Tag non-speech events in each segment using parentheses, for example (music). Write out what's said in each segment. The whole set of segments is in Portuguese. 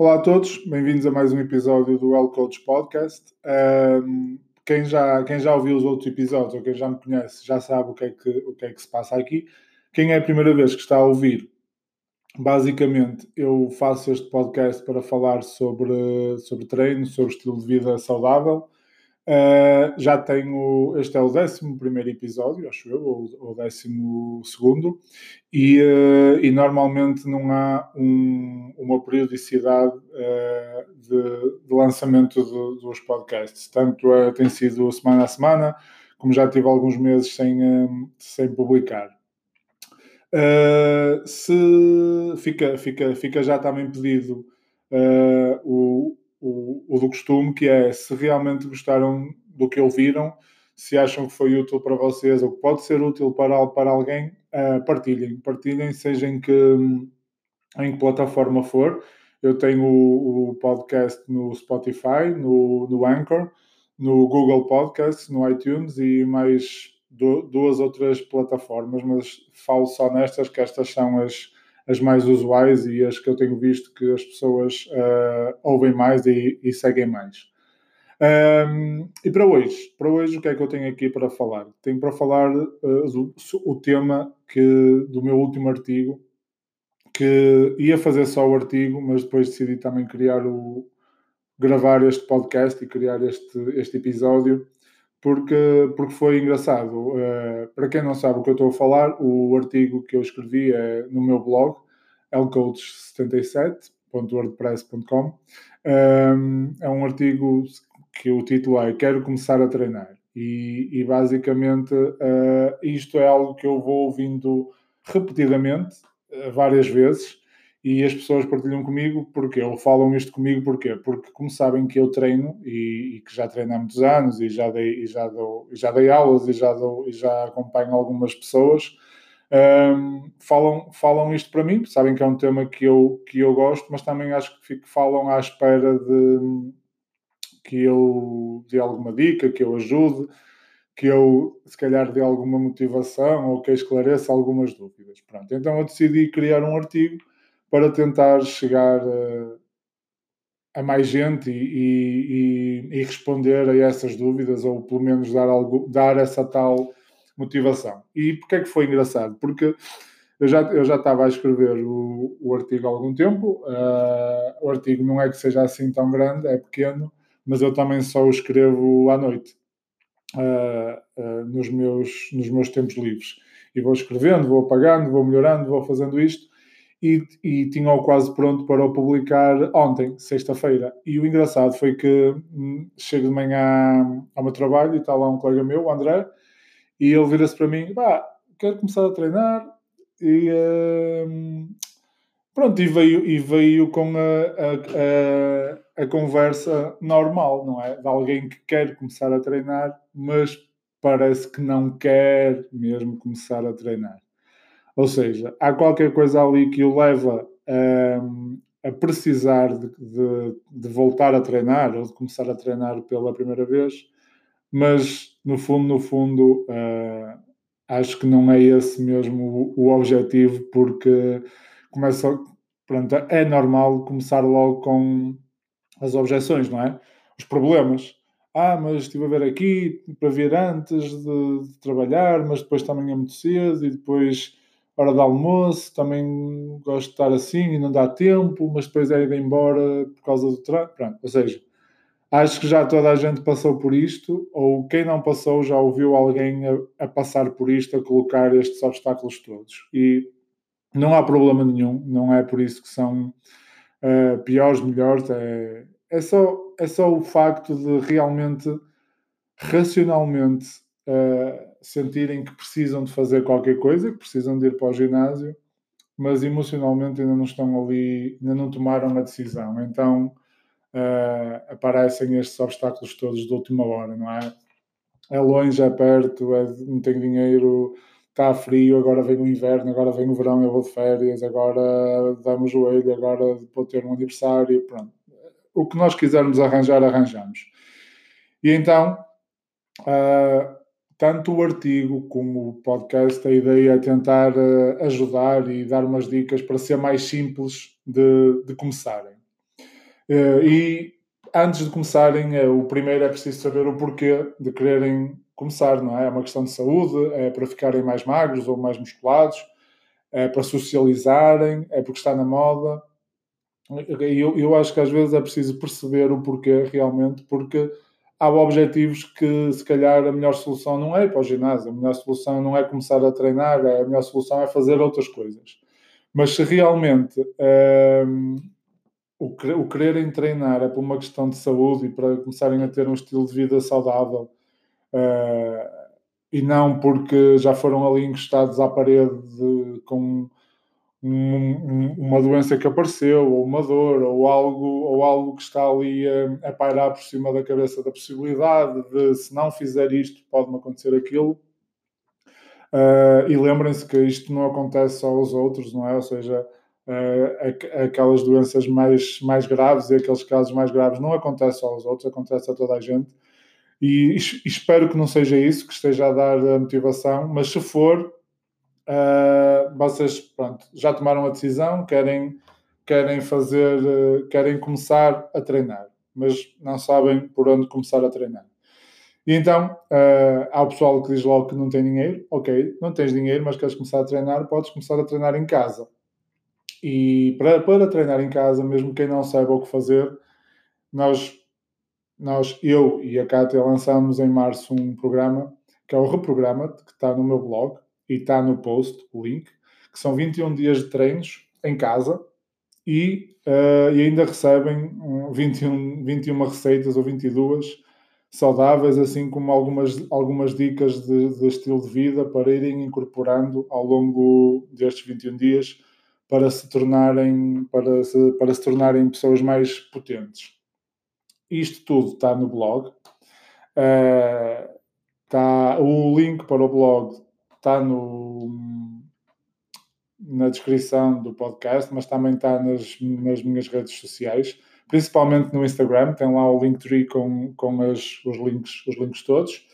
Olá a todos, bem-vindos a mais um episódio do Well Coach Podcast. Um, quem, já, quem já ouviu os outros episódios ou quem já me conhece já sabe o que, é que, o que é que se passa aqui. Quem é a primeira vez que está a ouvir, basicamente eu faço este podcast para falar sobre, sobre treino, sobre estilo de vida saudável Uh, já tenho, este é o 11 episódio, acho eu, ou o 12, e, uh, e normalmente não há um, uma periodicidade uh, de, de, lançamento de, dos podcasts. Tanto tem sido semana a semana, como já tive alguns meses sem, sem publicar. se fica, fica, fica já também pedido o o, o do costume, que é se realmente gostaram do que ouviram, se acham que foi útil para vocês ou que pode ser útil para, para alguém, uh, partilhem. Partilhem, seja em que, em que plataforma for. Eu tenho o, o podcast no Spotify, no, no Anchor, no Google Podcasts, no iTunes e mais do, duas outras plataformas, mas falo só nestas, que estas são as, as mais usuais e as que eu tenho visto que as pessoas uh, ouvem mais e, e seguem mais. Um, e para hoje, para hoje o que é que eu tenho aqui para falar? Tenho para falar uh, do, o tema que, do meu último artigo, que ia fazer só o artigo, mas depois decidi também criar o gravar este podcast e criar este, este episódio porque, porque foi engraçado. Uh, para quem não sabe o que eu estou a falar, o artigo que eu escrevi é no meu blog, lcoach77.wordpress.com. Um, ehm, é um artigo que o título é Quero começar a treinar. E, e basicamente uh, isto é algo que eu vou ouvindo repetidamente, uh, várias vezes, e as pessoas partilham comigo porque ou falam isto comigo porquê? Porque como sabem que eu treino e, e que já treino há muitos anos e já dei, e já dou, e já dei aulas e já, dou, e já acompanho algumas pessoas, um, falam, falam isto para mim, sabem que é um tema que eu, que eu gosto, mas também acho que fico, falam à espera de que eu dê alguma dica, que eu ajude, que eu se calhar dê alguma motivação ou que esclareça algumas dúvidas. Pronto, então eu decidi criar um artigo para tentar chegar a, a mais gente e, e, e, responder a essas dúvidas, ou pelo menos dar, algo, dar essa tal motivação. E porquê é que foi engraçado? Porque eu já, eu já estava a escrever o, o artigo há algum tempo, uh, o artigo não é que seja assim tão grande, é pequeno, mas eu também só o escrevo à noite, uh, uh, nos, meus, nos meus tempos livres. E vou escrevendo, vou apagando, vou melhorando, vou fazendo isto e, e tinha-o quase pronto para o publicar ontem, sexta-feira. E o engraçado foi que hum, chego de manhã ao meu trabalho e está lá um colega meu, o André, e ele vira-se para mim: pá, quero começar a treinar. E hum, pronto, e veio, e veio com a, a, a, a conversa normal, não é? De alguém que quer começar a treinar, mas parece que não quer mesmo começar a treinar. Ou seja, há qualquer coisa ali que o leva a, a precisar de, de, de, voltar a treinar ou de começar a treinar pela primeira vez, mas no fundo, no fundo, uh, acho que não é esse mesmo o, o objetivo, porque começa, pronto, é normal começar logo com as objeções, não é? Os problemas. Ah, mas estive a ver aqui para vir antes de, de trabalhar, mas depois também é muito cedo e depois hora de almoço, também gosto de estar assim e não dá tempo, mas depois é ir embora por causa do trânsito. Ou seja, acho que já toda a gente passou por isto, ou quem não passou já ouviu alguém a, a passar por isto, a colocar estes obstáculos todos. E não há problema nenhum, não é por isso que são uh, piores, melhores, é, é, só, é só o facto de realmente, racionalmente, uh, sentirem que precisam de fazer qualquer coisa, que precisam de ir para o ginásio, mas emocionalmente ainda não estão ali, ainda não tomaram a decisão. Então uh, aparecem estes obstáculos todos de última hora, não é? É longe, é perto, é, não tenho dinheiro, está frio, agora vem o inverno, agora vem o verão, eu vou de férias, agora dá-me o joelho, agora vou ter um aniversário, pronto. O que nós quisermos arranjar, arranjamos. E então, uh, tanto o artigo como o podcast, a ideia é tentar uh, ajudar e dar umas dicas para ser mais simples de, de começarem. Uh, e antes de começarem, uh, o primeiro é preciso saber o porquê de quererem começar, não é? É uma questão de saúde, é para ficarem mais magros ou mais musculados, é para socializarem, é porque está na moda. Eu, eu acho que às vezes é preciso perceber o porquê realmente, porque há objetivos que se calhar a melhor solução não é ir para o ginásio, a melhor solução não é começar a treinar, a melhor solução é fazer outras coisas. Mas se realmente um, o, o quererem treinar é por uma questão de saúde e para começarem a ter um estilo de vida saudável uh, e não porque já foram ali encostados à parede de, com uma doença que apareceu, ou uma dor, ou algo, ou algo que está ali a, a pairar por cima da cabeça da possibilidade de se não fizer isto, pode-me acontecer aquilo. Uh, e lembrem-se que isto não acontece só aos outros, não é? Ou seja, uh, aquelas doenças mais, mais graves e aqueles casos mais graves não acontecem só aos outros, acontece a toda a gente. E, e espero que não seja isso que esteja a dar a motivação, mas se for, uh, vocês pronto, já tomaram a decisão, querem, querem fazer, uh, querem começar a treinar, mas não sabem por onde começar a treinar. E então, uh, há o pessoal que diz logo que não tem dinheiro. Ok, não tens dinheiro, mas queres começar a treinar, podes começar a treinar em casa. E para, para treinar em casa, mesmo quem não saiba o que fazer, nós, nós eu e a Kátia lançamos em março um programa que é o Reprograma, que está no meu blog, e está no post o link, que são 21 dias de treinos em casa e, uh, e ainda recebem 21, 21 receitas ou 22 saudáveis, assim como algumas, algumas dicas de, de, estilo de vida para irem incorporando ao longo destes 21 dias para se tornarem, para se, para se tornarem pessoas mais potentes. Isto tudo está no blog. Uh, está, o link para o blog está no, na descrição do podcast, mas também está nas, nas minhas redes sociais, principalmente no Instagram, tem lá o Linktree com, com as, os, links, os links todos.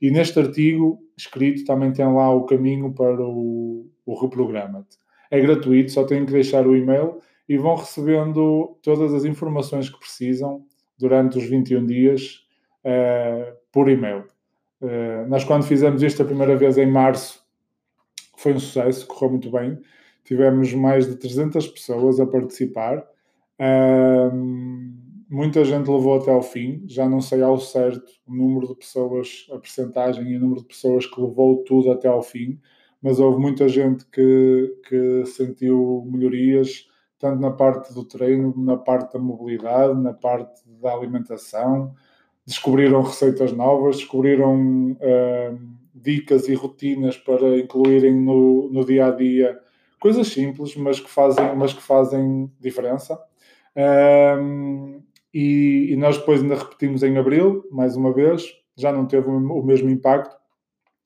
E neste artigo escrito também tem lá o caminho para o, o Reprograma-te. É gratuito, só têm que deixar o e-mail e vão recebendo todas as informações que precisam durante os 21 dias uh, por e-mail. Uh, nós, quando fizemos isto a primeira vez em março, foi um sucesso, correu muito bem. Tivemos mais de 300 pessoas a participar. muita gente levou até ao fim, já não sei ao certo o número de pessoas, a percentagem e o número de pessoas que levou tudo até ao fim, mas houve muita gente que, que sentiu melhorias, tanto na parte do treino, na parte da mobilidade, na parte da alimentação, descobriram receitas novas, descobriram uh, dicas e rotinas para incluírem no, no dia a dia coisas simples, mas que fazem, mas que fazem diferença. Um, e, e, nós depois ainda repetimos em abril, mais uma vez, já não teve o mesmo impacto,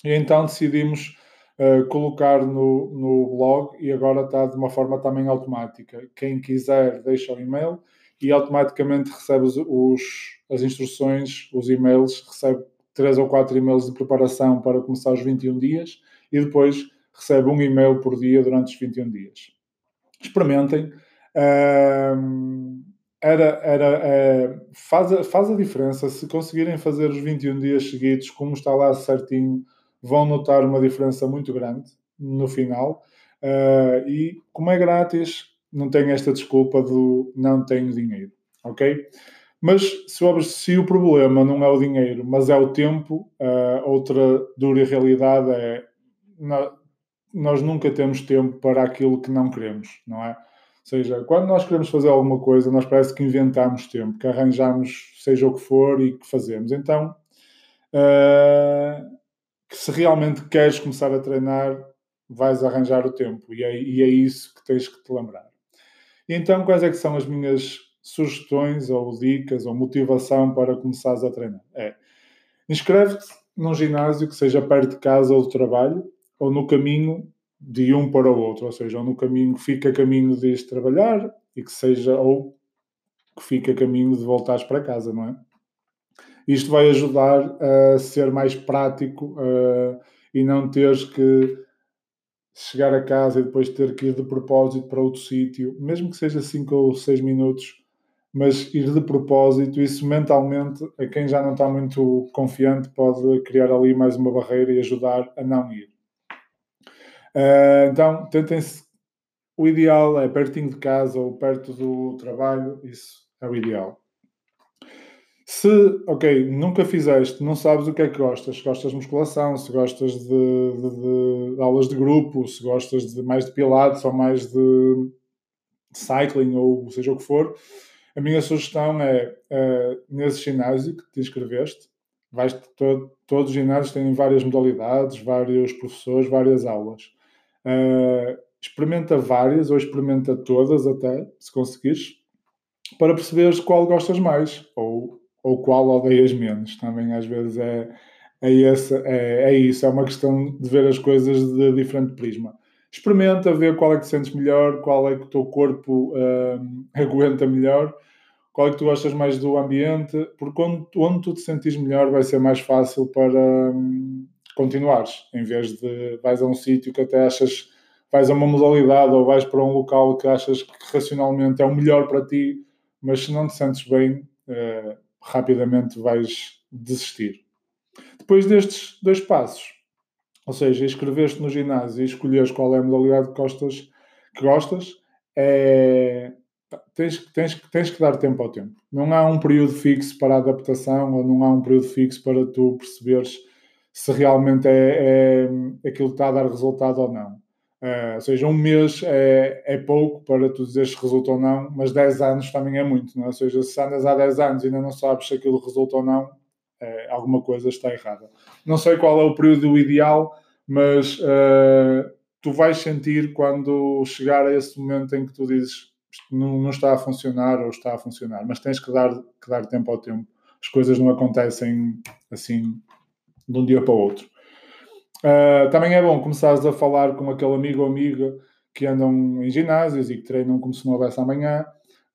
e então decidimos uh, colocar no, no blog e agora está de uma forma também automática. Quem quiser deixa o e-mail e automaticamente recebe os, as instruções, os e-mails, recebe três ou quatro e-mails de preparação para começar os 21 dias e depois recebe um e-mail por dia durante os 21 dias. Experimentem. Uh, era, era, uh, faz, a, faz a diferença. Se conseguirem fazer os 21 dias seguidos, como está lá certinho, vão notar uma diferença muito grande no final. Uh, e como é grátis, não tem esta desculpa do não tenho dinheiro, ok? Mas se, se o problema não é o dinheiro, mas é o tempo, uh, outra dura realidade é nós nunca temos tempo para aquilo que não queremos, não é? Ou seja, quando nós queremos fazer alguma coisa, nós parece que inventamos tempo, que arranjamos seja o que for e que fazemos. Então, uh, que se realmente queres começar a treinar, vais arranjar o tempo e é, e é isso que tens que te lembrar. Então, quais é que são as minhas sugestões ou dicas ou motivação para começares a treinar? É, inscreve-te num ginásio que seja perto de casa ou do trabalho ou no caminho de um para o outro, ou seja, ou no caminho que fica caminho de ir trabalhar e que seja, ou que fica caminho de voltares para casa, não é? Isto vai ajudar a ser mais prático uh, e não teres que chegar a casa e depois ter que ir de propósito para outro sítio, mesmo que seja 5 ou 6 minutos, mas ir de propósito, isso mentalmente, a quem já não está muito confiante, pode criar ali mais uma barreira e ajudar a não ir. Uh, então, tentem-se. O ideal é pertinho de casa ou perto do trabalho, isso é o ideal. Se, ok, nunca fizeste, não sabes o que é que gostas, se gostas de musculação, se gostas de, de, de aulas de grupo, se gostas de mais de pilates ou mais de cycling ou seja o que for, a minha sugestão é, uh, nesse ginásio que te inscreveste, vais todo, todos os ginásios têm várias modalidades, vários professores, várias aulas. Uh, experimenta várias ou experimenta todas até, se conseguires, para perceberes qual gostas mais ou, ou qual odeias menos. Também às vezes é, é, esse, é, é isso, é uma questão de ver as coisas de diferente prisma experimenta ver qual é que sentes melhor, qual é que o teu corpo uh, (laughs) aguenta melhor, qual é que tu gostas mais do ambiente, porque onde, onde tu te sentires melhor vai ser mais fácil para um, continuares, em vez de vais a um sítio que até achas, vais a uma modalidade ou vais para um local que achas que racionalmente é o melhor para ti, mas se não te sentes bem, uh, rapidamente vais desistir. Depois destes dois passos, ou seja, inscrever-te no ginásio e escolheres qual é a modalidade que gostas, que gostas é, tens, tens, tens que dar tempo ao tempo. Não há um período fixo para adaptação ou não há um período fixo para tu perceberes se realmente é, é aquilo que está a dar resultado ou não. Uh, ou seja, um mês é, é pouco para tu dizeres se resulta ou não, mas 10 anos também é muito. Não é? Ou seja, se andas há 10 anos e ainda não sabes se aquilo resulta ou não, é, alguma coisa está errada. Não sei qual é o período ideal, mas uh, tu vais sentir quando chegar a esse momento em que tu dizes não, não, está a funcionar ou está a funcionar, mas tens que dar, que dar tempo ao tempo. As coisas não acontecem assim de um dia para o outro. Uh, também é bom começares a falar com aquele amigo ou amiga que andam em ginásios e que treinam como se não houvesse amanhã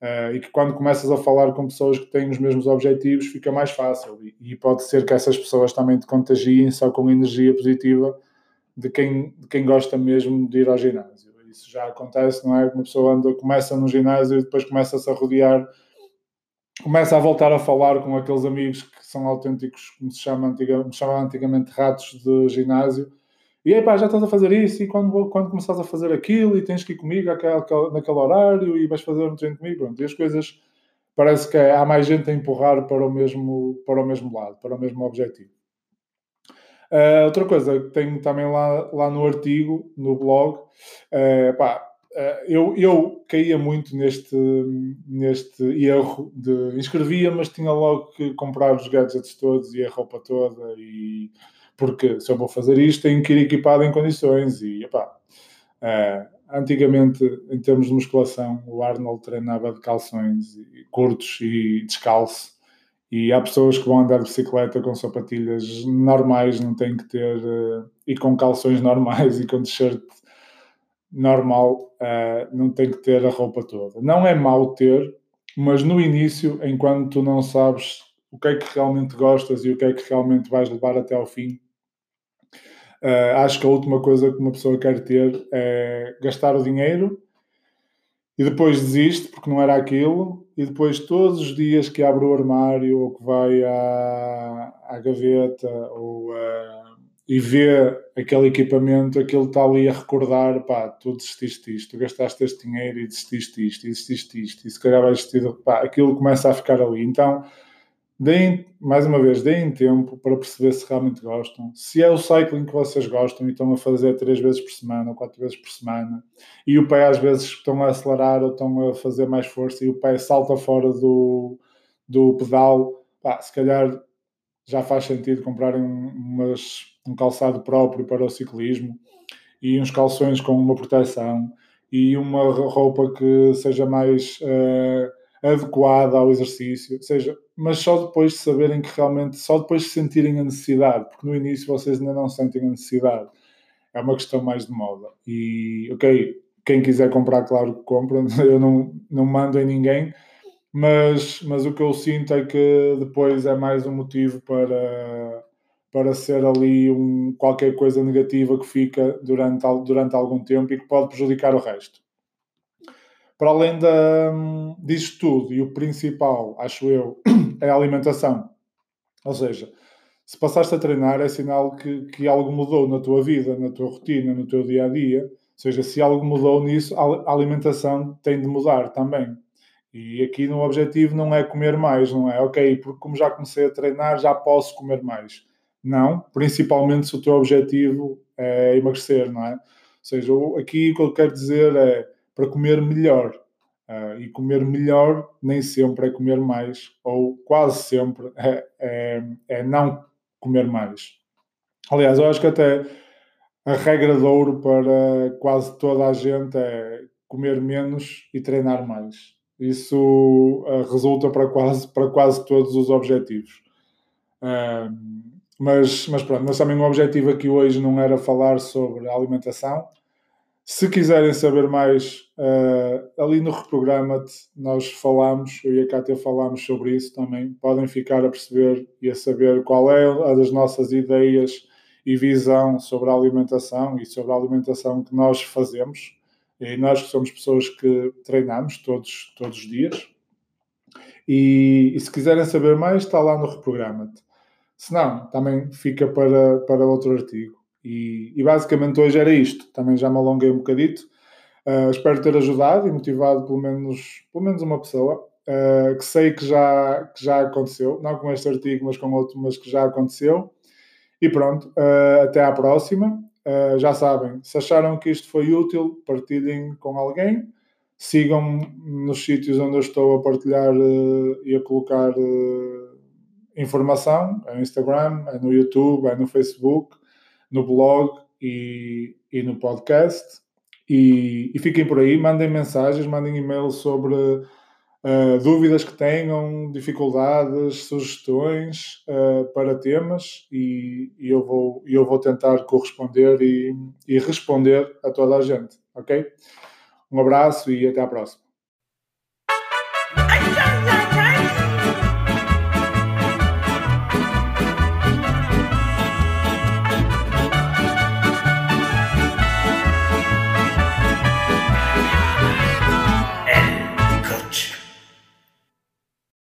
Uh, e que quando começas a falar com pessoas que têm os mesmos objetivos fica mais fácil e, e, pode ser que essas pessoas também te contagiem só com energia positiva de quem, de quem gosta mesmo de ir ao ginásio. Isso já acontece, não é? Uma pessoa anda, começa no ginásio e depois começa-se a rodear, começa a voltar a falar com aqueles amigos que são autênticos, como se chama, antiga, antigamente ratos de ginásio, e aí, pá, já estás a fazer isso, e quando, quando começares a fazer aquilo, e tens que ir comigo naquele horário, e vais fazer um treino comigo, pronto. E as coisas, parece que há mais gente a empurrar para o mesmo, para o mesmo lado, para o mesmo objetivo. Uh, outra coisa que tenho também lá, lá no artigo, no blog, uh, pá, eu, eu caía muito neste, neste erro de inscrevia, mas tinha logo que comprar os gadgets todos e a roupa toda e porque se eu vou fazer isto tenho que ir equipado em condições e epá, uh, antigamente em termos de musculação o Arnold treinava de calções curtos e descalço e há pessoas que vão andar de bicicleta com sapatilhas normais, não têm que ter uh, e com calções normais (laughs) e com t-shirt normal, uh, não tem que ter a roupa toda. Não é mau ter, mas no início, enquanto tu não sabes o que é que realmente gostas e o que é que realmente vais levar até ao fim, Uh, acho que a última coisa que uma pessoa quer ter é gastar o dinheiro e depois desiste porque não era aquilo, e depois todos os dias que abre o armário ou que vai à, à gaveta ou, uh, e vê aquele equipamento, aquilo está ali a recordar: pá, tu desististe isto, gastaste este dinheiro e desististe isto, e desististe isto, e se calhar vais desistir, pá, aquilo começa a ficar ali. Então deem, mais uma vez, deem tempo para perceber se realmente gostam. Se é o cycling que vocês gostam e estão a fazer três vezes por semana ou quatro vezes por semana, e o pé às vezes estão a acelerar ou estão a fazer mais força e o pé salta fora do, do pedal, pá, se calhar já faz sentido comprarem umas, um calçado próprio para o ciclismo e uns calções com uma proteção e uma roupa que seja mais uh, adequada ao exercício, seja, mas só depois de saberem que realmente, só depois de sentirem a necessidade, porque no início vocês ainda não sentem a necessidade. É uma questão mais de moda. E, ok, quem quiser comprar, claro que compra, (laughs) eu não, não mando em ninguém, mas, mas o que eu sinto é que depois é mais um motivo para, para ser ali um, qualquer coisa negativa que fica durante, durante algum tempo e que pode prejudicar o resto. para além da, disto tudo, e o principal, acho eu, (clears throat) é a alimentação. Ou seja, se passaste a treinar, é sinal que, que algo mudou na tua vida, na tua rotina, no teu dia a dia. Ou seja, se algo mudou nisso, a alimentação tem de mudar também. E aqui no objetivo não é comer mais, não é? Ok, porque como já comecei a treinar, já posso comer mais. Não, principalmente se o teu objetivo é emagrecer, não é? Ou seja, aqui o que eu quero dizer é para comer melhor. Uh, e comer melhor nem sempre é comer mais, ou quase sempre é, é, é não comer mais. Aliás, eu acho que até a regra de ouro para quase toda a gente é comer menos e treinar mais. Isso uh, resulta para quase, para quase todos os objetivos. Uh, mas, mas pronto, mas também o objetivo aqui hoje não era falar sobre alimentação. Se quiserem saber mais, uh, ali no Reprograma-te nós falamos, eu e a Cátia falámos sobre isso também. Podem ficar a perceber e a saber qual é a das nossas ideias e visão sobre a alimentação e sobre a alimentação que nós fazemos. E nós que somos pessoas que treinamos todos, todos os dias. E, e se quiserem saber mais, está lá no Reprograma-te. Se não, também fica para, para outro artigo. E, e, basicamente hoje era isto. Também já me alonguei um bocadito. Uh, espero ter ajudado e motivado pelo menos, pelo menos uma pessoa uh, que sei que já, que já aconteceu, não com este artigo, mas com outro, mas que já aconteceu. E pronto, uh, até à próxima. Já sabem, se acharam que isto foi útil, partilhem com alguém. Sigam nos sítios onde eu estou a partilhar e a colocar informação, é no Instagram, é no YouTube, é no Facebook no blog e, e no podcast. E, e, fiquem por aí, mandem mensagens, mandem e-mails sobre uh, dúvidas que tenham, dificuldades, sugestões uh, para temas e, e, eu, vou, eu vou tentar corresponder e, e responder a toda a gente, ok? Um abraço e até à próxima.